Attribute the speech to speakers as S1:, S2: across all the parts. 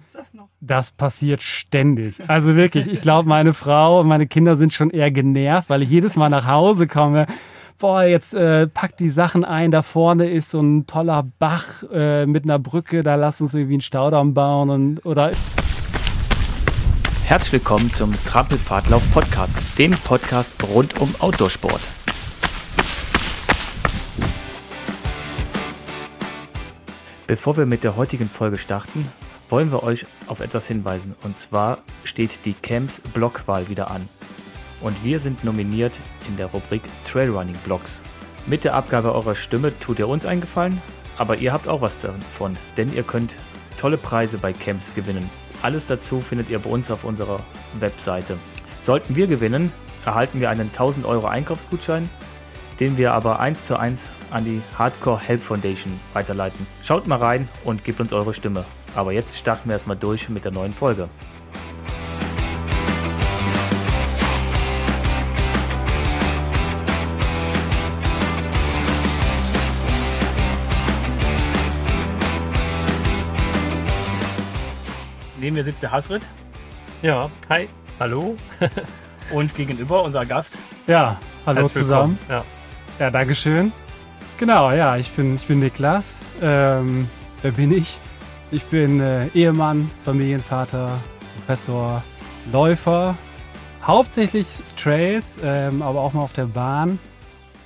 S1: Gibt's das noch?
S2: Das passiert ständig. Also wirklich, ich glaube, meine Frau und meine Kinder sind schon eher genervt, weil ich jedes Mal nach Hause komme. Boah, jetzt äh, packt die Sachen ein. Da vorne ist so ein toller Bach äh, mit einer Brücke. Da lass uns irgendwie einen Staudamm bauen und oder.
S1: Herzlich willkommen zum Trampelpfadlauf Podcast, dem Podcast rund um Outdoorsport. Bevor wir mit der heutigen Folge starten, wollen wir euch auf etwas hinweisen. Und zwar steht die Camps Blockwahl wieder an. Und wir sind nominiert in der Rubrik Trailrunning Blocks. Mit der Abgabe eurer Stimme tut ihr uns einen Gefallen, aber ihr habt auch was davon, denn ihr könnt tolle Preise bei Camps gewinnen. Alles dazu findet ihr bei uns auf unserer Webseite. Sollten wir gewinnen, erhalten wir einen 1000 Euro Einkaufsgutschein, den wir aber eins zu eins an die Hardcore Help Foundation weiterleiten. Schaut mal rein und gebt uns eure Stimme. Aber jetzt starten wir erstmal durch mit der neuen Folge. Neben mir sitzt der Hasrit
S3: Ja, hi, hallo.
S1: und gegenüber unser Gast.
S2: Ja, hallo
S3: Herzlich
S2: zusammen.
S3: willkommen.
S2: Ja, Dankeschön. Genau, ja, ich bin, ich bin Niklas. Ähm, wer bin ich? Ich bin äh, Ehemann, Familienvater, Professor, Läufer. Hauptsächlich Trails, ähm, aber auch mal auf der Bahn.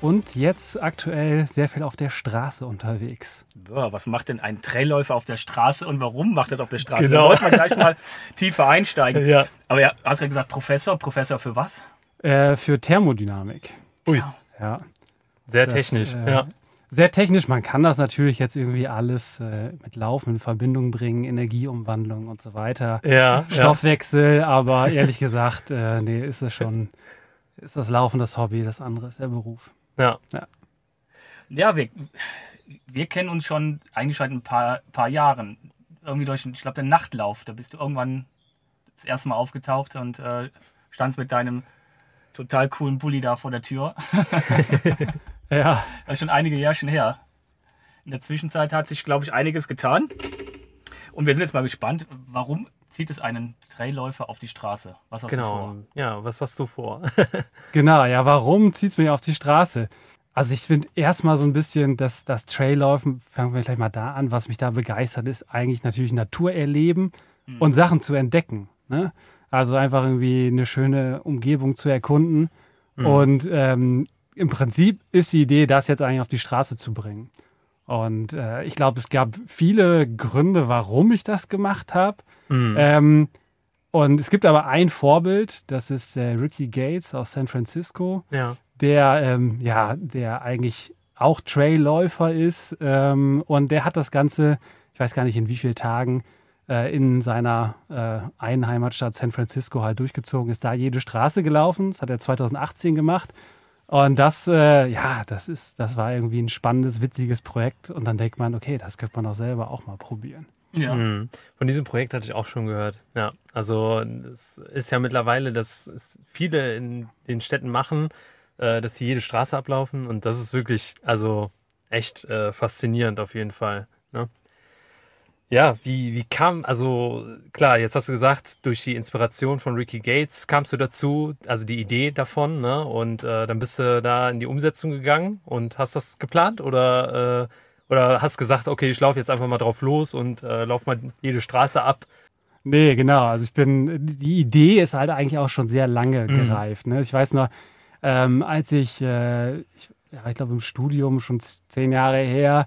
S2: Und jetzt aktuell sehr viel auf der Straße unterwegs.
S1: Ja, was macht denn ein Trailläufer auf der Straße und warum macht er es auf der Straße?
S3: Genau.
S1: Da sollte man gleich mal tiefer einsteigen.
S3: Ja.
S1: Aber ja, hast du ja gesagt, Professor. Professor für was?
S2: Äh, für Thermodynamik.
S3: Ui,
S2: Ja,
S3: sehr
S2: Das,
S3: technisch.
S2: äh,
S3: ja.
S2: Sehr technisch, man kann das natürlich jetzt irgendwie alles äh, mit Laufen in Verbindung bringen, Energieumwandlung und so weiter.
S3: Ja, ja.
S2: Stoffwechsel, aber ehrlich gesagt, äh, nee, ist es schon, ist das Laufen das Hobby, das andere ist der Beruf.
S3: ja.
S1: Ja, wir, wir kennen uns schon eigentlich seit ein paar, paar Jahren. Irgendwie durch, ich glaube, den Nachtlauf. Da bist du irgendwann das erste Mal aufgetaucht und äh, standst mit deinem total coolen Bulli da vor der Tür.
S2: Ja,
S1: Das ist schon einige Jährchen her. In der Zwischenzeit hat sich, glaube ich, einiges getan. Und wir sind jetzt mal gespannt, warum zieht es einen Trailläufer auf die Straße? Was hast du
S3: Genau.
S1: vor?
S3: Ja, was hast du vor?
S2: genau. Ja, warum zieht es mich auf die Straße? Also ich finde erstmal so ein bisschen, dass das Traillaufen, fangen wir gleich mal da an, was mich da begeistert, ist eigentlich natürlich Natur erleben und Sachen zu entdecken. Ne? Also einfach irgendwie eine schöne Umgebung zu erkunden. Und ähm, im Prinzip ist die Idee, das jetzt eigentlich auf die Straße zu bringen. Und äh, ich glaube, es gab viele Gründe, warum ich das gemacht habe.
S3: Mhm.
S2: Ähm, und es gibt aber ein Vorbild, das ist äh, Ricky Gates aus San Francisco,
S3: ja.
S2: der ähm, ja, der eigentlich auch Trailläufer ist ähm, und der hat das Ganze, ich weiß gar nicht in wie vielen Tagen, äh, in seiner äh, einen Heimatstadt San Francisco halt durchgezogen, ist da jede Straße gelaufen. Das hat er 2018 gemacht. Und das, äh, ja, das ist, das war irgendwie ein spannendes, witziges Projekt. Und dann denkt man, okay, das könnte man doch selber auch mal probieren.
S1: Ja.
S3: Mhm. Von diesem Projekt hatte ich auch schon gehört. Ja, also es ist ja mittlerweile, dass es viele in den Städten machen, äh, dass sie jede Straße ablaufen und das ist wirklich, also echt äh, faszinierend auf jeden Fall. Ja, wie, wie kam, also klar, jetzt hast du gesagt, durch die Inspiration von Ricky Gates kamst du dazu, also die Idee davon, ne? Und äh, dann bist du da in die Umsetzung gegangen und hast das geplant oder, äh, oder hast gesagt, okay, ich laufe jetzt einfach mal drauf los und äh, lauf mal jede Straße ab.
S2: Nee, genau. Also ich bin, die Idee ist halt eigentlich auch schon sehr lange
S3: Mhm.
S2: gereift. Ne? Ich weiß noch, ähm, als ich, äh, ich, ja, ich glaube im Studium schon zehn Jahre her,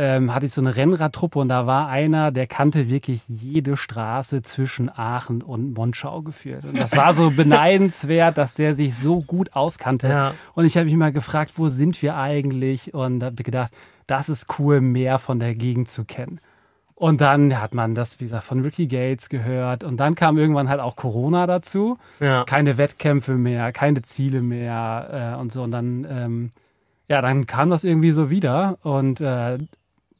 S2: ähm, hatte ich so eine Rennradtruppe und da war einer, der kannte wirklich jede Straße zwischen Aachen und Monschau geführt. Und das war so beneidenswert, dass der sich so gut auskannte.
S3: Ja.
S2: Und ich habe mich mal gefragt, wo sind wir eigentlich? Und habe gedacht, das ist cool, mehr von der Gegend zu kennen. Und dann hat man das, wie gesagt, von Ricky Gates gehört. Und dann kam irgendwann halt auch Corona dazu.
S3: Ja.
S2: Keine Wettkämpfe mehr, keine Ziele mehr äh, und so. Und dann, ähm, ja, dann kam das irgendwie so wieder. Und äh,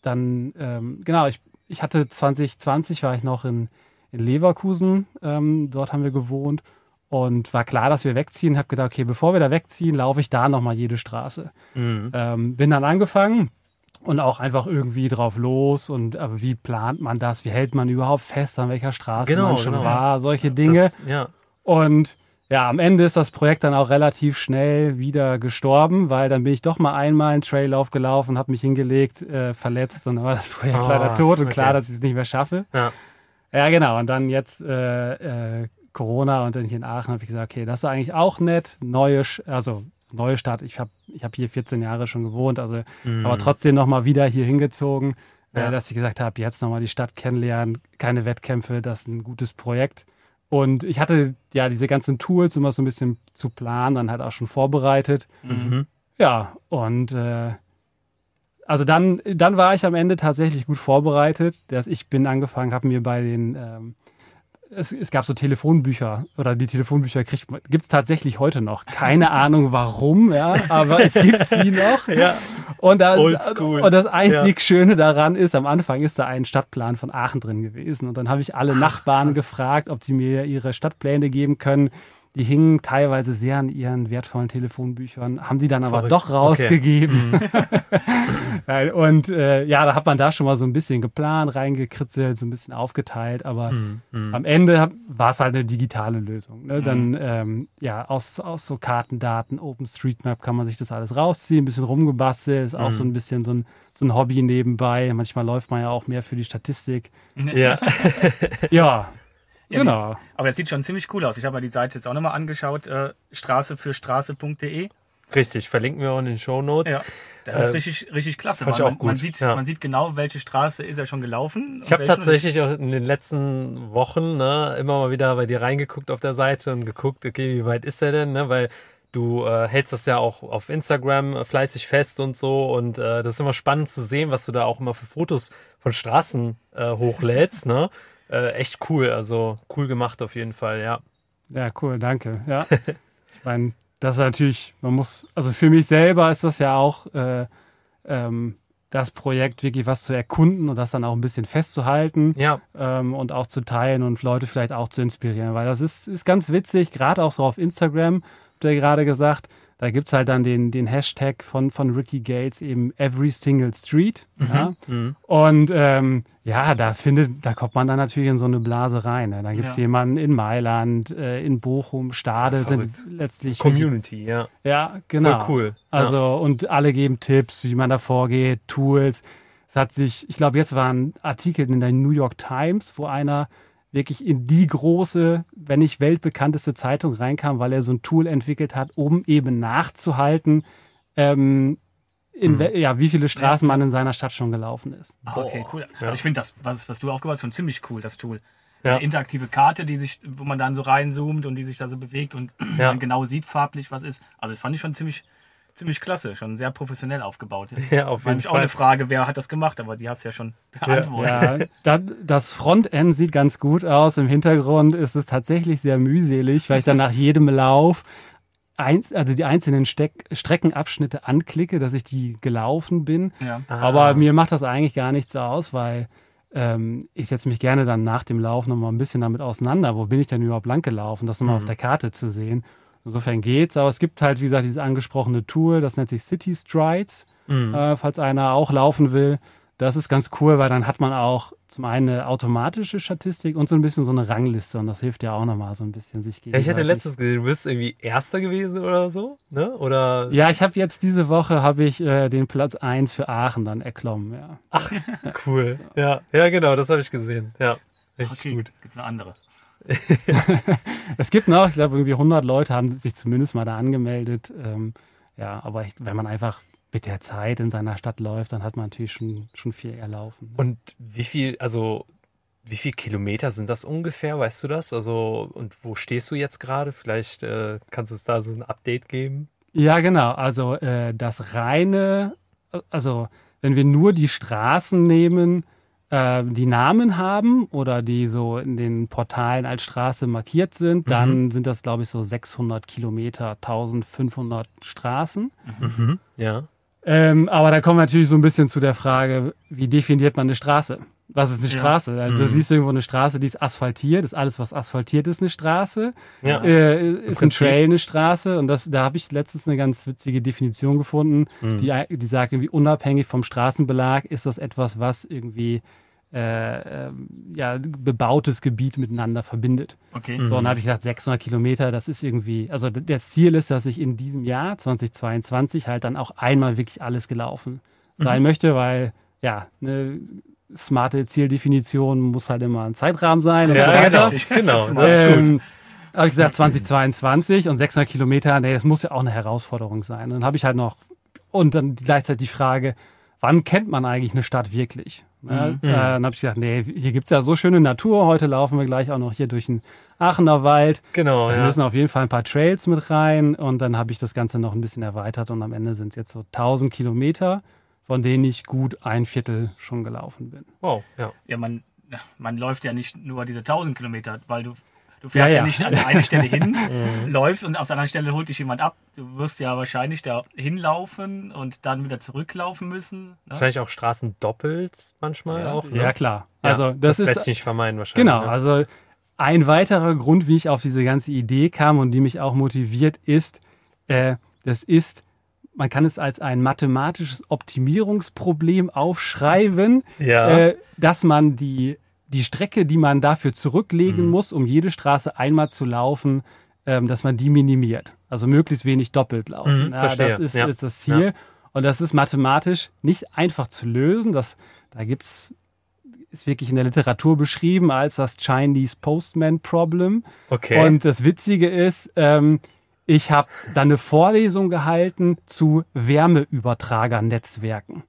S2: dann, ähm, genau, ich, ich hatte 2020, war ich noch in, in Leverkusen. Ähm, dort haben wir gewohnt. Und war klar, dass wir wegziehen. Habe gedacht, okay, bevor wir da wegziehen, laufe ich da nochmal jede Straße.
S3: Mhm.
S2: Ähm, bin dann angefangen und auch einfach irgendwie drauf los und aber wie plant man das? Wie hält man überhaupt fest, an welcher Straße
S3: Genau,
S2: man schon
S3: genau.
S2: war? Solche Dinge.
S3: Das, ja.
S2: Und ja, am Ende ist das Projekt dann auch relativ schnell wieder gestorben, weil dann bin ich doch mal einmal einen Traillauf gelaufen, habe mich hingelegt, äh, verletzt und dann war das Projekt
S3: Ah,
S2: leider tot und klar,
S3: okay.
S2: dass ich es nicht mehr schaffe.
S3: Ja.
S2: Ja, genau. Und dann jetzt äh, äh, Corona und dann hier in Aachen habe ich gesagt, okay, das ist eigentlich auch nett. Neue, also neue Stadt. Ich habe ich hab hier 14 Jahre schon gewohnt, also
S3: Mhm.
S2: aber trotzdem nochmal wieder hier hingezogen,
S3: Ja.
S2: äh, dass ich gesagt habe, jetzt nochmal die Stadt kennenlernen, keine Wettkämpfe, das ist ein gutes Projekt. Und ich hatte ja diese ganzen Tools, um das so ein bisschen zu planen, dann halt auch schon vorbereitet.
S3: Mhm.
S2: Ja, und äh, also dann, dann war ich am Ende tatsächlich gut vorbereitet, dass ich bin angefangen, habe mir bei den, ähm, es, es gab so Telefonbücher oder die Telefonbücher gibt es tatsächlich heute noch. Keine Ahnung warum, ja, aber es gibt sie noch.
S3: Ja.
S2: Und das, und das einzig Schöne daran ist, am Anfang ist da ein Stadtplan von Aachen drin gewesen. Und dann habe ich alle Nachbarn gefragt, ob sie mir ihre Stadtpläne geben können. Die hingen teilweise sehr an ihren wertvollen Telefonbüchern, haben die dann aber
S3: Verrückt.
S2: doch rausgegeben.
S3: Mhm.
S2: Nein, Und äh, ja, da hat man da schon mal so ein bisschen geplant, reingekritzelt, so ein bisschen aufgeteilt. Aber
S3: Mhm. Mhm.
S2: am Ende war es halt eine digitale Lösung. Ne?
S1: Mhm.
S2: Dann, ähm, ja, aus, aus so Kartendaten, OpenStreetMap kann man sich das alles rausziehen, ein bisschen rumgebastelt, ist auch
S3: Mhm.
S2: so ein bisschen so ein, so ein Hobby nebenbei. Manchmal läuft man ja auch mehr für die Statistik.
S3: Ja.
S2: Ja,
S1: Ja,
S2: genau.
S1: Aber es sieht schon ziemlich cool aus. Ich habe mir die Seite jetzt auch nochmal angeschaut. Äh, Straße für Straße.de.
S3: Richtig, verlinken wir auch in den Show Notes.
S1: Ja. Das ist
S3: Äh,
S1: richtig, richtig klasse.
S3: fand ich
S1: weil
S3: auch
S1: man,
S3: gut,
S1: Man sieht,
S3: ja.
S1: man sieht genau, welche Straße ist er schon gelaufen.
S3: Ich habe tatsächlich auch in den letzten Wochen ne, immer mal wieder bei dir reingeguckt auf der Seite und geguckt, okay, wie weit ist er denn? Ne? Weil du äh, hältst das ja auch auf Instagram äh, fleißig fest und so. Und äh, das ist immer spannend zu sehen, was du da auch immer für Fotos von Straßen äh, hochlädst. ne? Äh, echt cool, also cool gemacht auf jeden Fall, ja.
S2: Ja, cool, danke. Ja. ich meine, das ist natürlich, man muss, also für mich selber ist das ja auch äh, ähm, das Projekt, wirklich was zu erkunden und das dann auch ein bisschen festzuhalten
S3: Ja,
S2: ähm, und auch zu teilen und Leute vielleicht auch zu inspirieren. Weil das ist, ist ganz witzig, gerade auch so auf Instagram, habt ihr gerade gesagt, da gibt es halt dann den, den Hashtag von, von Ricky Gates, eben Every Single Street. Ja?
S3: mhm.
S2: Und ähm, ja, da findet, da kommt man dann natürlich in so eine Blase rein. Ne? Da gibt es
S1: Ja.
S2: jemanden in Mailand, äh, in Bochum, Stade
S3: Ja,
S2: sind letztlich.
S3: Community, ja.
S2: Ja, genau.
S3: Voll cool.
S2: Also, und alle geben Tipps, wie man da vorgeht, Tools. Es hat sich, ich glaube, jetzt war ein Artikel in der New York Times, wo einer wirklich in die große, wenn nicht weltbekannteste Zeitung reinkam, weil er so ein Tool entwickelt hat, um eben nachzuhalten, ähm, in
S3: Mhm.
S2: ja, wie viele Straßen man in seiner Stadt schon gelaufen ist.
S1: Ah, okay, cool. Also ich finde das, was, was du aufgebaut hast, schon ziemlich cool, das Tool.
S3: Ja.
S1: Diese interaktive Karte, die sich, wo man dann so reinzoomt und die sich da so bewegt und
S3: Ja.
S1: man genau sieht farblich, was ist. Also das fand ich schon ziemlich, ziemlich klasse, schon sehr professionell aufgebaut.
S3: Ja, auf
S1: War
S3: jeden
S1: nämlich auch
S3: Fall.
S1: eine Frage, wer hat das gemacht, aber die hast du ja schon beantwortet.
S2: Ja, da, das Frontend sieht ganz gut aus. Im Hintergrund ist es tatsächlich sehr mühselig, weil ich dann nach jedem Lauf eins, also die einzelnen Steck, Streckenabschnitte anklicke, dass ich die gelaufen bin.
S1: Ja.
S3: Ah.
S2: Aber mir macht das eigentlich gar nichts aus, weil ähm, ich setze mich gerne dann nach dem Lauf nochmal ein bisschen damit auseinander. Wo bin ich denn überhaupt lang gelaufen? Das nochmal
S3: Mhm.
S2: auf der Karte zu sehen. Insofern geht's, aber es gibt halt, wie gesagt, dieses angesprochene Tool, das nennt sich City Strides
S3: Mhm.
S2: äh, falls einer auch laufen will. Das ist ganz cool, weil dann hat man auch zum einen eine automatische Statistik und so ein bisschen so eine Rangliste und das hilft ja auch nochmal so ein bisschen sich
S3: Ja,
S2: gegenseitig.
S3: ich hatte letztens gesehen, du bist irgendwie Erster gewesen oder so, ne? Oder?
S2: Ja, ich habe jetzt diese Woche habe ich äh, den Platz 1 für Aachen dann erklommen, ja.
S3: Cool. Ja, ja, genau, das habe ich gesehen. Ja, richtig
S1: Okay,
S3: gut.
S1: gibt's eine andere.
S2: Es gibt noch, ich glaube, irgendwie 100 Leute haben sich zumindest mal da angemeldet. Ähm, ja, aber ich, wenn man einfach mit der Zeit in seiner Stadt läuft, dann hat man natürlich schon, schon viel erlaufen.
S3: Und wie viel, also wie viel Kilometer sind das ungefähr, weißt du das? Also, und wo stehst du jetzt gerade? Vielleicht äh, kannst du uns da so ein Update geben.
S2: Ja, genau. Also äh, das reine, also wenn wir nur die Straßen nehmen, äh, die Namen haben oder die so in den Portalen als Straße markiert sind, dann sind das, glaube ich, so 600 Kilometer, 1500 Straßen.
S3: Ja.
S2: Ähm, aber da kommen wir natürlich so ein bisschen zu der Frage, wie definiert man eine Straße? Was ist eine
S1: Ja.
S2: Straße? Also, Du
S3: Mhm.
S2: siehst irgendwo eine Straße, die ist asphaltiert. Ist alles, was asphaltiert ist, eine Straße.
S3: Ja.
S2: Äh, ist ein. Trail eine Straße. Und das, da habe ich letztens eine ganz witzige Definition gefunden,
S3: Mhm.
S2: die, die sagt, irgendwie unabhängig vom Straßenbelag ist das etwas, was irgendwie äh, ähm, ja, bebautes Gebiet miteinander verbindet.
S1: Okay.
S3: Mhm.
S2: So, und dann habe ich gedacht, 600 Kilometer, das ist irgendwie, also das Ziel ist, dass ich in diesem Jahr 2022 halt dann auch einmal wirklich alles gelaufen sein möchte, weil ja, eine smarte Zieldefinition muss halt immer ein Zeitrahmen sein
S3: Ja,
S2: so
S1: richtig.
S3: Genau,
S1: Das
S3: ist gut.
S2: Ähm, habe ich gesagt 2022 und 600 Kilometer, nee, das muss ja auch eine Herausforderung sein. Und dann habe ich halt noch und dann gleichzeitig die Frage, wann kennt man eigentlich eine Stadt wirklich? Ja,
S1: Mhm.
S2: äh, dann habe ich gedacht, nee, hier gibt es ja so schöne Natur. Heute laufen wir gleich auch noch hier durch den Aachener Wald.
S3: Genau,
S2: Da
S3: ja.
S2: müssen auf jeden Fall ein paar Trails mit rein und dann habe ich das Ganze noch ein bisschen erweitert und am Ende sind es jetzt so 1000 Kilometer, von denen ich gut ein Viertel schon gelaufen bin.
S3: Wow, ja.
S1: Ja, man, man läuft ja nicht nur diese 1000 Kilometer, weil du, du fährst
S2: Ja,
S1: ja,
S2: ja.
S1: nicht an der einen Stelle hin, läufst und auf der anderen Stelle holt dich jemand ab. Du wirst ja wahrscheinlich da hinlaufen und dann wieder zurücklaufen müssen. Ne?
S3: Wahrscheinlich auch Straßen doppelt manchmal
S1: Ja,
S3: auch. Ne?
S2: Ja, klar.
S3: Ja,
S2: Also das,
S3: lässt
S2: ist
S3: sich nicht vermeiden wahrscheinlich.
S2: Genau,
S3: ne?
S2: also ein weiterer Grund, wie ich auf diese ganze Idee kam und die mich auch motiviert, ist, äh, das ist, man kann es als ein mathematisches Optimierungsproblem aufschreiben,
S3: Ja.
S2: äh, dass man die, die Strecke, die man dafür zurücklegen
S3: Mhm.
S2: muss, um jede Straße einmal zu laufen, ähm, dass man die minimiert. Also möglichst wenig doppelt laufen.
S3: Mhm,
S2: ja,
S3: verstehe.
S2: das ist,
S3: Ja.
S2: ist das Ziel. Und das ist mathematisch nicht einfach zu lösen. Das, da gibt es ist wirklich in der Literatur beschrieben als das Chinese Postman Problem.
S3: okay.
S2: Und das Witzige ist, ähm, ich habe dann eine Vorlesung gehalten zu Wärmeübertragernetzwerken.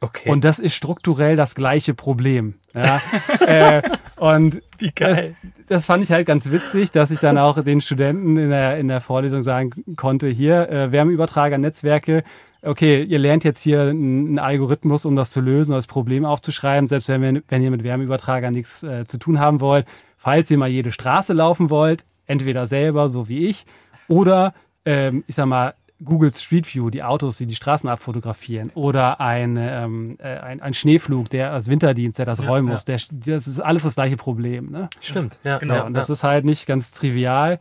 S3: okay.
S2: Und das ist strukturell das gleiche Problem. Ja? äh, und
S3: Wie
S2: das, das fand ich halt ganz witzig, dass ich dann auch den Studenten in der, in der Vorlesung sagen konnte, hier, äh, Wärmeübertragernetzwerke, okay, ihr lernt jetzt hier einen einen Algorithmus, um das zu lösen, das Problem aufzuschreiben, selbst wenn, wir, wenn ihr mit Wärmeübertragern nichts äh, zu tun haben wollt. Falls ihr mal jede Straße laufen wollt, entweder selber, so wie ich, oder, ähm, ich sag mal, Google Street View, die Autos, die die Straßen abfotografieren, oder ein, ähm, äh, ein, ein Schneeflug, der als Winterdienst, der das räumen muss, der, das ist alles das gleiche Problem. Ne?
S3: Stimmt, ja.
S2: Genau,
S3: ja,
S2: und das
S3: ja.
S2: ist halt nicht ganz trivial.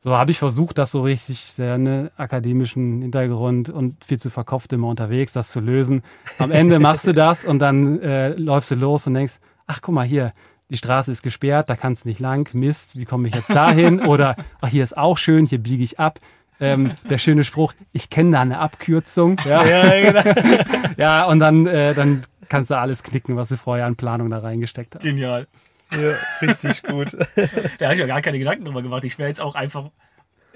S2: So habe ich versucht, das so richtig sehr einen akademischen Hintergrund und viel zu verkopft immer unterwegs, das zu lösen. Am Ende machst du das und dann äh, läufst du los und denkst, ach guck mal hier, die Straße ist gesperrt, da kannst du nicht lang, Mist, wie komme ich jetzt dahin? Oder ach, hier ist auch schön, hier biege ich ab. Ähm, der schöne Spruch, ich kenne da eine Abkürzung. Ja,
S3: ja, genau.
S2: ja und dann, äh, dann kannst du alles knicken, was du vorher an Planung da reingesteckt hast.
S1: Genial.
S3: ja, richtig gut.
S1: Da habe ich mir gar keine Gedanken drüber gemacht. Ich wäre jetzt auch einfach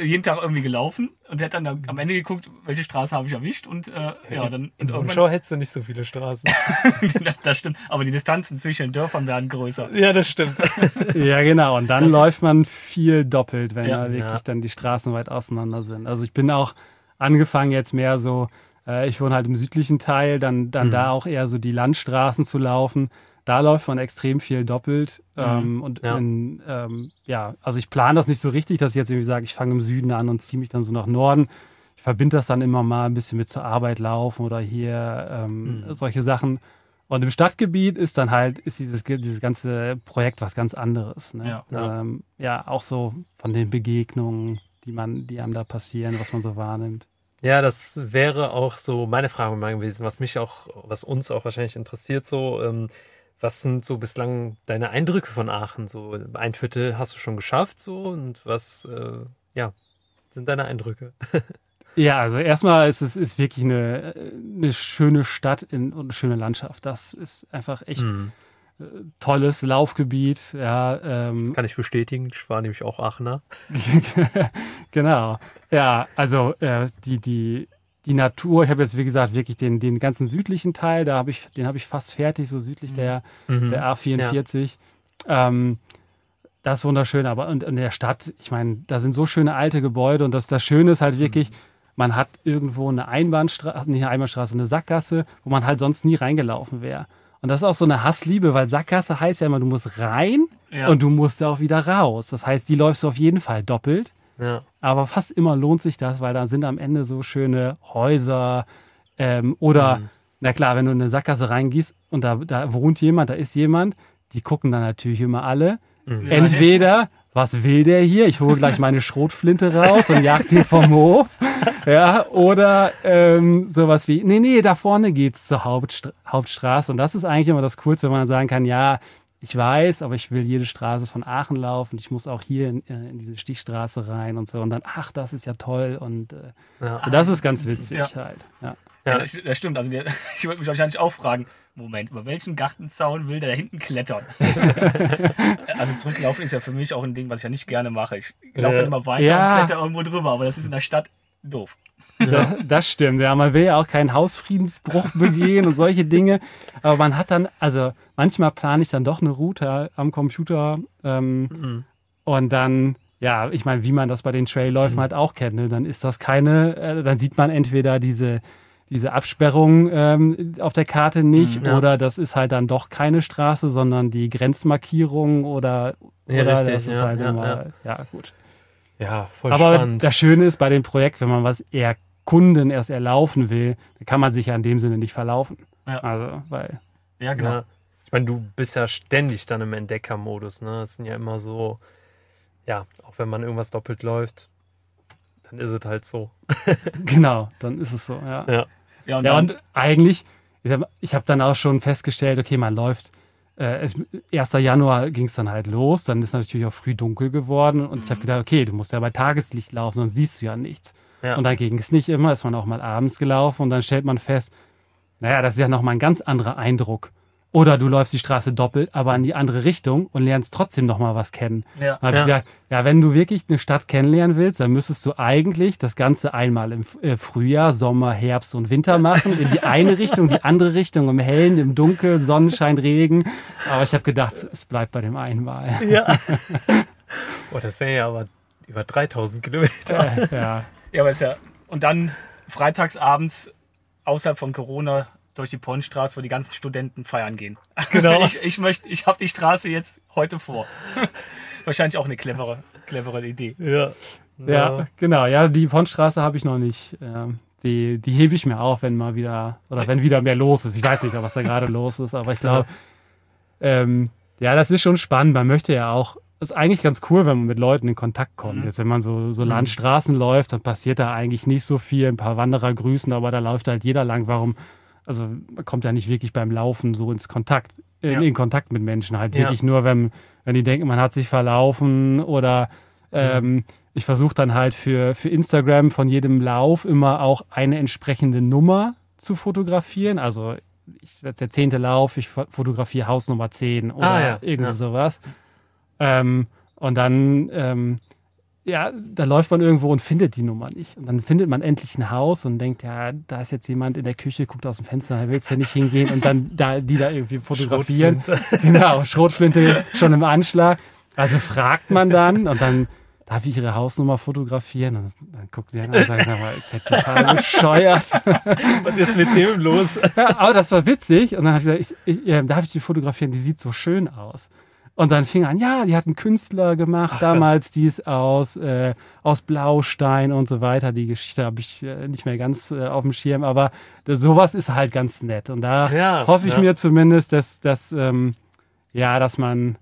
S1: jeden Tag irgendwie gelaufen und hätte dann am Ende geguckt, welche Straße habe ich erwischt und äh, ja, dann
S3: In
S1: und
S3: Umschau hättest du nicht so viele Straßen.
S1: das, das stimmt. Aber die Distanzen zwischen den Dörfern werden größer.
S3: ja, das stimmt.
S2: Ja, genau. Und dann läuft man viel doppelt, wenn
S1: Ja.
S2: da wirklich
S3: Ja.
S2: dann die Straßen weit auseinander sind. Also ich bin auch angefangen jetzt mehr so, äh, ich wohne halt im südlichen Teil, dann, dann
S3: Mhm.
S2: da auch eher so die Landstraßen zu laufen. Da läuft man extrem viel doppelt. Ähm, und
S3: Ja.
S2: in, ähm, ja, also ich plane das nicht so richtig, dass ich jetzt irgendwie sage, ich fange im Süden an und ziehe mich dann so nach Norden. Ich verbinde das dann immer mal ein bisschen mit zur Arbeit laufen oder hier ähm,
S3: Mhm.
S2: solche Sachen. Und im Stadtgebiet ist dann halt, ist dieses, dieses ganze Projekt was ganz anderes. Ne?
S1: Ja.
S3: Ja.
S2: Ähm, auch so von den Begegnungen, die man, die einem da passieren, was man so wahrnimmt.
S3: Ja, das wäre auch so meine Frage mal gewesen, was mich auch, was uns auch wahrscheinlich interessiert, so, ähm, was sind so bislang deine Eindrücke von Aachen? So ein Viertel hast du schon geschafft, so, und was, äh, ja, sind deine Eindrücke?
S2: Ja, also erstmal ist es ist wirklich eine, eine schöne Stadt in, und eine schöne Landschaft. Das ist einfach echt
S3: Hm,
S2: tolles Laufgebiet. Ja, ähm,
S3: Das kann ich bestätigen. Ich war nämlich auch Aachener.
S2: genau. Ja, also äh, die, die, die Natur, ich habe jetzt wie gesagt wirklich den, den ganzen südlichen Teil, da habe ich, den habe ich fast fertig, so südlich der,
S3: Mhm.
S2: der A44. Ähm, das ist wunderschön, aber und in der Stadt, ich meine, da sind so schöne alte Gebäude und das, das Schöne ist halt wirklich, man hat irgendwo eine Einbahnstraße, nicht eine Einbahnstraße, eine Sackgasse, wo man halt sonst nie reingelaufen wäre. Und das ist auch so eine Hassliebe, weil Sackgasse heißt ja immer, du musst rein
S1: Ja.
S2: und du musst ja auch wieder raus. Das heißt, die läufst du auf jeden Fall doppelt.
S3: Ja.
S2: Aber fast immer lohnt sich das, weil da sind am Ende so schöne Häuser ähm, oder
S3: Mhm.
S2: na klar, wenn du in eine Sackgasse reingehst und da, da wohnt jemand, da ist jemand, die gucken dann natürlich immer alle.
S3: Mhm.
S2: Entweder, was will der hier? Ich hole gleich meine Schrotflinte raus und jag den vom Hof. Ja, oder ähm, sowas wie, nee, nee, da vorne geht's zur Hauptstra Hauptstraße. Und das ist eigentlich immer das Coolste, wenn man sagen kann, ja, ich weiß, aber ich will jede Straße von Aachen laufen. Ich muss auch hier in, äh, in diese Stichstraße rein und so. Und dann, ach, das ist ja toll. Und äh,
S3: Ja.
S2: das ist ganz witzig
S4: Ja.
S2: halt. Ja.
S4: Ja, das, das stimmt. Also der, ich wollte mich wahrscheinlich auch fragen, Moment, über welchen Gartenzaun will der da hinten klettern? also zurücklaufen ist ja für mich auch ein Ding, was ich ja nicht gerne mache. Ich laufe
S3: Ja.
S4: dann immer weiter
S2: Ja.
S4: und kletter irgendwo drüber, aber das ist in der Stadt doof.
S2: Da, das stimmt, ja. Man will ja auch keinen Hausfriedensbruch begehen und solche Dinge. Aber man hat dann, also manchmal plane ich dann doch eine Route am Computer ähm,
S3: Mhm.
S2: und dann, ja, ich meine, wie man das bei den Trailläufen halt auch kennt, ne? dann ist das keine, äh, dann sieht man entweder diese, diese Absperrung ähm, auf der Karte nicht
S3: Mhm, ja.
S2: oder das ist halt dann doch keine Straße, sondern die Grenzmarkierung oder,
S3: Ja,
S2: oder
S3: richtig,
S2: das ist
S3: ja,
S2: halt
S3: ja,
S2: immer,
S3: ja.
S2: ja, gut.
S3: Ja, voll
S2: Aber
S3: spannend.
S2: das Schöne ist bei dem Projekt, wenn man was erkunden, erst erlaufen will, dann kann man sich ja in dem Sinne nicht verlaufen.
S4: Ja.
S2: Also, weil,
S4: Ja, genau.
S3: Ja. Ich meine, du bist ja ständig dann im Entdeckermodus. Ne? Das sind ja immer so, ja, auch wenn man irgendwas doppelt läuft, dann ist es halt so.
S2: genau, dann ist es so, ja.
S3: Ja.
S4: Ja, und
S2: Ja, und eigentlich, ich habe ich hab dann auch schon festgestellt, okay, man läuft, äh, es, 1. Januar ging es dann halt los, dann ist natürlich auch früh dunkel geworden und ich habe gedacht, okay, du musst ja bei Tageslicht laufen, sonst siehst du ja nichts.
S3: Ja.
S2: Und dann ging es nicht immer, ist man auch mal abends gelaufen und dann stellt man fest, naja, das ist ja nochmal ein ganz anderer Eindruck. Oder du läufst die Straße doppelt, aber in die andere Richtung und lernst trotzdem nochmal was kennen.
S4: ja.
S2: Dann habe
S3: Ja.
S2: ich gedacht, ja, wenn du wirklich eine Stadt kennenlernen willst, dann müsstest du eigentlich das Ganze einmal im äh, Frühjahr, Sommer, Herbst und Winter machen. In die eine Richtung, die andere Richtung, im Hellen, im Dunkel, Sonnenschein, Regen. Aber ich habe gedacht, es bleibt bei dem einmal.
S3: Ja. oh, das wäre ja aber über 3000 Kilometer.
S2: Äh, ja.
S4: Ja, aber ist ja. Und dann freitagsabends außerhalb von Corona durch die Pornstraße, wo die ganzen Studenten feiern gehen.
S3: Genau.
S4: ich ich möchte, ich habe die Straße jetzt heute vor. Wahrscheinlich auch eine clevere, clevere Idee.
S3: Ja.
S2: ja, genau. Ja, die Pondstraße habe ich noch nicht. Ähm, die, die hebe ich mir auf, wenn mal wieder, oder wenn wieder mehr los ist. Ich weiß nicht, was da gerade los ist, aber ich glaube, ähm, ja, das ist schon spannend. Man möchte ja auch, ist eigentlich ganz cool, wenn man mit Leuten in Kontakt kommt.
S4: Mhm.
S2: Jetzt, wenn man so, so Landstraßen läuft, dann passiert da eigentlich nicht so viel. Ein paar Wanderer grüßen, aber da läuft halt jeder lang. Warum? Also, man kommt ja nicht wirklich beim Laufen so ins Kontakt, in,
S4: Ja.
S2: in Kontakt mit Menschen. Halt
S3: Ja.
S2: wirklich nur, wenn, wenn die denken, man hat sich verlaufen oder ähm, ich versuche dann halt für, für Instagram von jedem Lauf immer auch eine entsprechende Nummer zu fotografieren. Also ich, der zehnte Lauf, ich fo- fotografiere Hausnummer 10 oder
S3: Ah, ja.
S2: irgendwie sowas. Ähm, und dann, ähm, ja, da läuft man irgendwo und findet die Nummer nicht. Und dann findet man endlich ein Haus und denkt, ja, da ist jetzt jemand in der Küche, guckt aus dem Fenster, da willst du nicht hingehen und dann da, die da irgendwie fotografieren. Genau, Schrotflinte schon im Anschlag. Also fragt man dann und dann darf ich ihre Hausnummer fotografieren? Und dann guckt die an und sagt, sag mal, ist der total bescheuert?
S3: Was ist mit dem los?
S2: Ja, aber das war witzig. Und dann habe ich gesagt, ich, ich, äh, darf ich die fotografieren? Die sieht so schön aus. Und dann fing an, ja, die hat einen Künstler gemacht damals, die ist aus, äh, aus Blaustein und so weiter. Die Geschichte habe ich äh, nicht mehr ganz äh, auf dem Schirm, aber sowas ist halt ganz nett. Und da
S3: Ja,
S2: hoffe ich
S3: ja.
S2: mir zumindest, dass, dass, ähm, ja, dass man,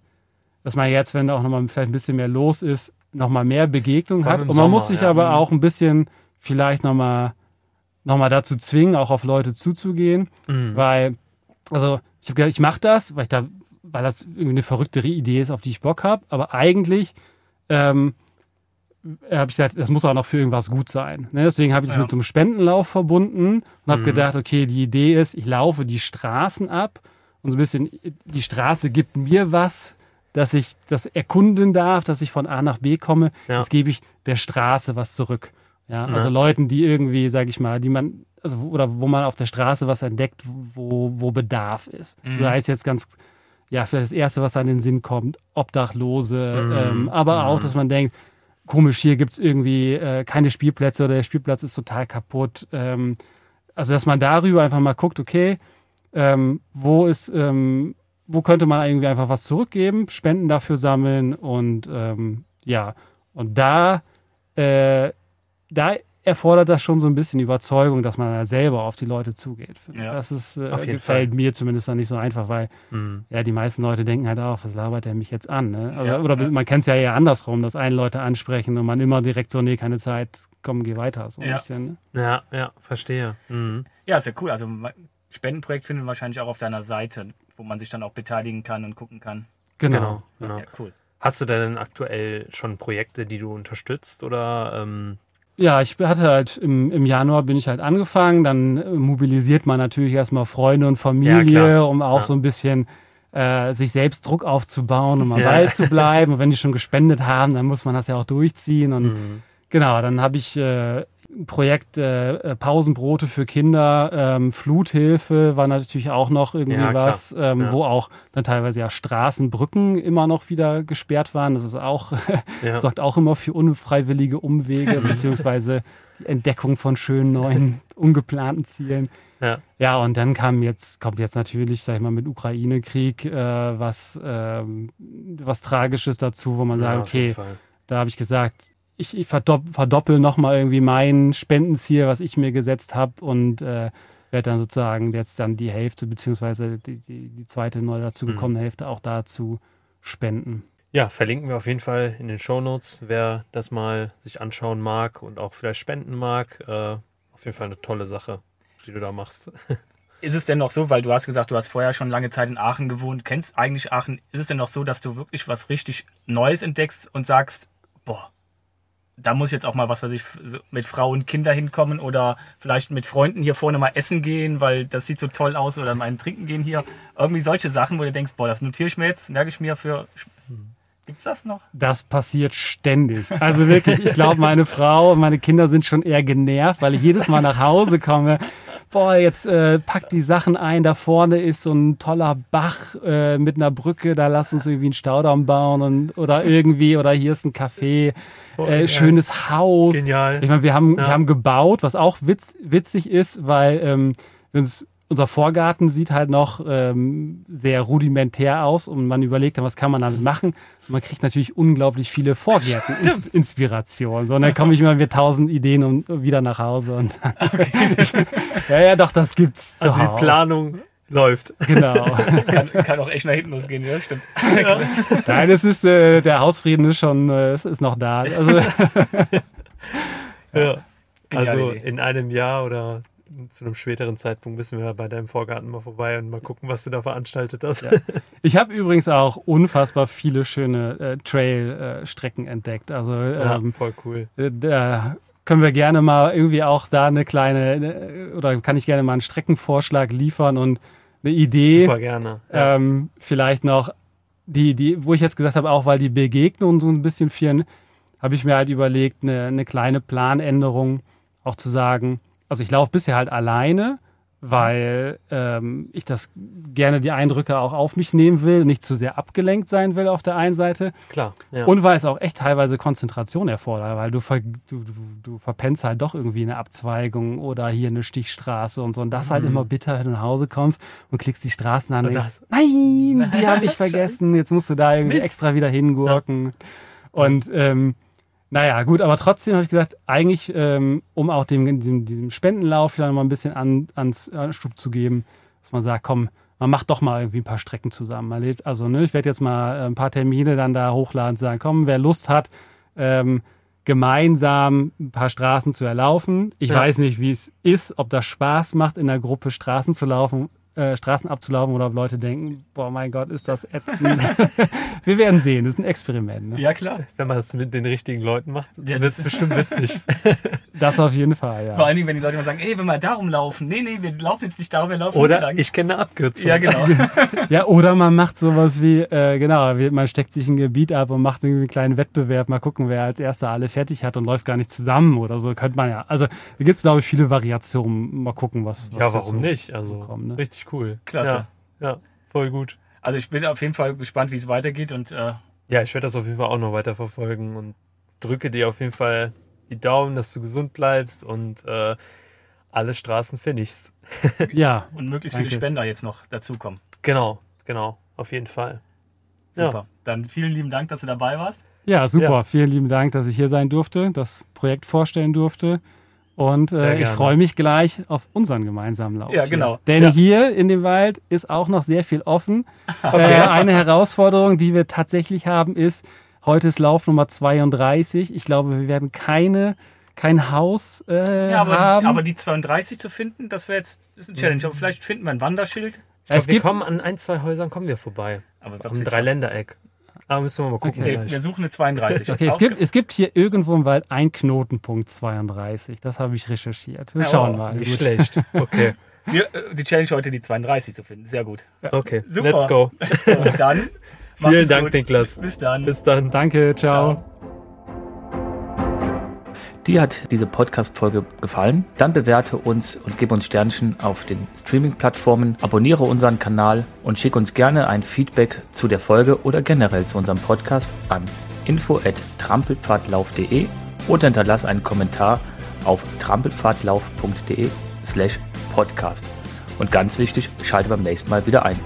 S2: dass man jetzt, wenn da auch nochmal vielleicht ein bisschen mehr los ist, nochmal mehr Begegnung hat. Und man muss
S3: Sommer,
S2: sich
S3: ja.
S2: aber
S3: Mhm.
S2: auch ein bisschen vielleicht nochmal noch mal dazu zwingen, auch auf Leute zuzugehen.
S3: Mhm.
S2: Weil, also ich habe gedacht, ich mache das, weil ich da, weil das irgendwie eine verrückte Idee ist, auf die ich Bock habe. Aber eigentlich ähm, habe ich gesagt, das muss auch noch für irgendwas gut sein. Ne? Deswegen habe ich das
S4: Ja.
S2: mit so einem Spendenlauf verbunden und habe
S3: Mhm.
S2: gedacht, okay, die Idee ist, ich laufe die Straßen ab und so ein bisschen, die Straße gibt mir was, dass ich das erkunden darf, dass ich von A nach B komme.
S3: Ja.
S2: Jetzt gebe ich der Straße was zurück. Ja,
S3: Ja.
S2: also Leuten, die irgendwie, sage ich mal, die man, also oder wo man auf der Straße was entdeckt, wo, wo Bedarf ist.
S4: Mhm.
S2: Da ist jetzt ganz, ja, vielleicht das Erste, was an den Sinn kommt, Obdachlose,
S3: Mhm.
S2: ähm, aber auch,
S3: Mhm.
S2: dass man denkt, komisch, hier gibt es irgendwie äh, keine Spielplätze oder der Spielplatz ist total kaputt. Ähm, also, dass man darüber einfach mal guckt, okay, ähm, wo ist, ähm, wo könnte man irgendwie einfach was zurückgeben, Spenden dafür sammeln und ähm, ja, und da, äh, da erfordert das schon so ein bisschen Überzeugung, dass man da selber auf die Leute zugeht.
S4: Ja.
S2: Das ist, äh,
S3: Auf jeden
S2: gefällt
S3: Fall.
S2: mir zumindest dann nicht so einfach, weil
S3: Mhm.
S2: ja die meisten Leute denken halt auch, was labert er mich jetzt an? Ne? Also,
S4: Ja,
S2: oder
S4: ja.
S2: man kennt es ja eher andersrum, dass einen Leute ansprechen und man immer direkt so, nee, keine Zeit, komm, geh weiter. So ein
S4: Ja.
S2: bisschen. Ne?
S3: Ja, ja, verstehe. Mhm.
S4: Ja, ist ja cool. Also Spendenprojekt findet man wahrscheinlich auch auf deiner Seite, wo man sich dann auch beteiligen kann und gucken kann.
S2: Genau.
S3: Genau, genau.
S4: Ja, cool.
S3: Hast du denn aktuell schon Projekte, die du unterstützt oder ähm,
S2: Ja, ich hatte halt im, im Januar bin ich halt angefangen, dann äh, mobilisiert man natürlich erstmal Freunde und
S3: Ja,
S2: Familie,
S3: klar.
S2: um auch
S3: Ja.
S2: so ein bisschen äh, sich selbst Druck aufzubauen, um am
S3: Ja.
S2: Ball zu bleiben. Und wenn die schon gespendet haben, dann muss man das ja auch durchziehen. Und
S3: mhm.
S2: genau, dann habe ich äh, Projekt äh, äh, Pausenbrote für Kinder, ähm, Fluthilfe war natürlich auch noch irgendwie
S3: Ja,
S2: was, ähm,
S3: Ja.
S2: wo auch dann teilweise ja Straßen, Brücken immer noch wieder gesperrt waren. Das ist auch
S3: ja.
S2: sorgt auch immer für unfreiwillige Umwege, beziehungsweise die Entdeckung von schönen neuen, ungeplanten Zielen.
S3: Ja.
S2: Ja, und dann kam jetzt, kommt jetzt natürlich, sag ich mal, mit Ukraine-Krieg äh, was, ähm, was Tragisches dazu, wo man sagt, okay, da habe ich gesagt, ich, ich verdopp, verdoppel nochmal irgendwie mein Spendenziel, was ich mir gesetzt habe und äh, werde dann sozusagen jetzt dann die Hälfte, beziehungsweise die, die, die zweite neu dazugekommene Hälfte auch dazu spenden.
S3: Ja, verlinken wir auf jeden Fall in den Shownotes, wer das mal sich anschauen mag und auch vielleicht spenden mag. Äh, auf jeden Fall eine tolle Sache, die du da machst.
S4: Ist es denn noch so, weil du hast gesagt, du hast vorher schon lange Zeit in Aachen gewohnt, kennst eigentlich Aachen, ist es denn noch so, dass du wirklich was richtig Neues entdeckst und sagst, boah, da muss ich jetzt auch mal, was weiß ich, mit Frau und Kinder hinkommen oder vielleicht mit Freunden hier vorne mal essen gehen, weil das sieht so toll aus oder mal ein Trinken gehen hier. Irgendwie solche Sachen, wo du denkst, boah, das notiere ich mir jetzt, merke ich mir für... Gibt's das noch?
S2: Das passiert ständig. Also wirklich, ich glaube, meine Frau und meine Kinder sind schon eher genervt, weil ich jedes Mal nach Hause komme. Boah, jetzt äh, pack die Sachen ein. Da vorne ist so ein toller Bach äh, mit einer Brücke. Da lass uns irgendwie einen Staudamm bauen und, oder irgendwie, oder hier ist ein Café. Äh, schönes Haus.
S3: Genial.
S2: Ich meine, wir haben,
S3: Ja.
S2: wir haben gebaut, was auch witz, witzig ist, weil ähm, wir uns, unser Vorgarten sieht halt noch ähm, sehr rudimentär aus und man überlegt dann, was kann man damit machen. Und man kriegt natürlich unglaublich viele Vorgärten-Inspirationen. So, und dann komme ich immer mit tausend Ideen und wieder nach Hause. Und dann, ja, ja, doch, das gibt's.
S3: Also die. Planung läuft.
S2: Genau.
S4: Kann, kann auch echt nach hinten losgehen, ja, stimmt.
S2: Nein, es ist, äh, der Hausfrieden ist schon, äh, es ist noch da. Also,
S3: Ja. Also in einem Jahr oder zu einem späteren Zeitpunkt müssen wir bei deinem Vorgarten mal vorbei und mal gucken, was du da veranstaltet hast.
S2: Ich habe übrigens auch unfassbar viele schöne äh, Trail-Strecken entdeckt. Also
S3: Ja,
S2: ähm,
S3: voll cool.
S2: äh, da können wir gerne mal irgendwie auch da eine kleine, äh, oder kann ich gerne mal einen Streckenvorschlag liefern und eine Idee.
S3: Super gerne. Ja.
S2: Ähm, vielleicht noch die, die, wo ich jetzt gesagt habe, auch weil die Begegnungen so ein bisschen vielen, habe ich mir halt überlegt, eine, eine kleine Planänderung auch zu sagen. Also ich laufe bisher halt alleine, weil ähm, ich das gerne die Eindrücke auch auf mich nehmen will, nicht zu sehr abgelenkt sein will auf der einen Seite
S3: Klar. Ja.
S2: und weil es auch echt teilweise Konzentration erfordert, weil du, ver, du, du, du verpennst halt doch irgendwie eine Abzweigung oder hier eine Stichstraße und so. Und das halt immer bitter, wenn du nach Hause kommst und klickst die Straßen an und
S3: Und
S2: denkst, nein, die habe ich vergessen. Jetzt musst du da irgendwie
S3: Mist.
S2: extra wieder hingurken. Und ähm, naja, gut, aber trotzdem habe ich gesagt, eigentlich, ähm, um auch dem, diesem, diesem Spendenlauf vielleicht mal ein bisschen an, ans Anstub zu geben, dass man sagt, komm, man macht doch mal irgendwie ein paar Strecken zusammen. Man lebt, also, ne, ich werde jetzt mal äh, ein paar Termine dann da hochladen und sagen, komm, wer Lust hat, ähm, gemeinsam ein paar Straßen zu erlaufen. Ich
S3: Ja.
S2: weiß nicht, wie es ist, ob das Spaß macht, in der Gruppe Straßen zu laufen, äh, Straßen abzulaufen oder ob Leute denken, boah, mein Gott, ist das ätzend. Wir werden sehen, das ist ein Experiment. Ne?
S4: Ja, klar.
S3: Wenn man das mit den richtigen Leuten macht,
S4: Ja,
S3: wird es bestimmt witzig.
S2: Das auf jeden Fall, ja.
S4: Vor allen Dingen, wenn die Leute mal sagen, ey, wenn wir da rumlaufen. Nee, nee, wir laufen jetzt nicht darum, wir laufen hier
S3: Oder
S4: lang.
S3: ich kenne eine Abkürzung.
S4: Ja, genau.
S2: Ja, oder man macht sowas wie, äh, genau, man steckt sich ein Gebiet ab und macht irgendwie einen kleinen Wettbewerb, mal gucken, wer als erster alle fertig hat und läuft gar nicht zusammen oder so, könnte man ja. Also da gibt es, glaube ich, viele Variationen. Mal gucken, was, was
S3: Ja, warum nicht? Also
S2: kommt, ne?
S3: richtig cool.
S4: Klasse.
S3: Ja, ja, voll gut.
S4: Also ich bin auf jeden Fall gespannt, wie es weitergeht und äh,
S3: Ja, ich werde das auf jeden Fall auch noch weiter verfolgen und drücke dir auf jeden Fall die Daumen, dass du gesund bleibst und äh, alle Straßen finishst.
S2: Ja,
S4: und möglichst
S2: Danke.
S4: viele Spender jetzt noch dazukommen.
S3: Genau, genau, auf jeden Fall.
S4: Super. Dann vielen lieben Dank, dass du dabei warst.
S2: ja, super.
S3: Ja.
S2: Vielen lieben Dank, dass ich hier sein durfte, das Projekt vorstellen durfte. Und äh, ich freue mich gleich auf unseren gemeinsamen Lauf.
S4: Ja,
S2: hier.
S4: genau.
S2: Denn
S4: Ja.
S2: hier in dem Wald ist auch noch sehr viel offen. Äh, eine Herausforderung, die wir tatsächlich haben, ist, heute ist Lauf Nummer 32. Ich glaube, wir werden keine, kein Haus äh,
S4: Ja, aber,
S2: haben.
S4: aber die 32 zu finden, das wäre jetzt ist eine Challenge. Aber vielleicht finden wir ein Wanderschild.
S3: Ich glaub,
S2: es
S3: wir
S2: gibt,
S3: kommen an ein, zwei Häusern kommen wir vorbei.
S4: Aber
S3: Am Dreiländereck. Aber müssen wir mal gucken.
S2: Okay.
S3: Vielleicht.
S4: wir suchen eine 32.
S2: okay, es gibt, es gibt hier irgendwo im Wald ein Knotenpunkt 32. Das habe ich recherchiert. Wir
S4: Ja,
S2: schauen
S4: wow,
S2: mal.
S3: Nicht
S2: Gut.
S3: schlecht. Okay.
S4: Wir, äh, die Challenge heute, die 32 zu finden. Sehr gut.
S3: Okay.
S4: Super.
S3: Let's go.
S4: Und dann. macht
S3: Vielen Dank,
S4: gut.
S3: Niklas.
S4: Bis dann.
S3: Bis dann.
S2: Danke, ciao.
S4: Ciao.
S1: Dir hat diese Podcast-Folge gefallen? Dann bewerte uns und gib uns Sternchen auf den Streaming-Plattformen, abonniere unseren Kanal und schick uns gerne ein Feedback zu der Folge oder generell zu unserem Podcast an info@trampelpfadlauf.de oder hinterlass einen Kommentar auf trampelpfadlauf.de slash podcast. Und ganz wichtig, schalte beim nächsten Mal wieder ein.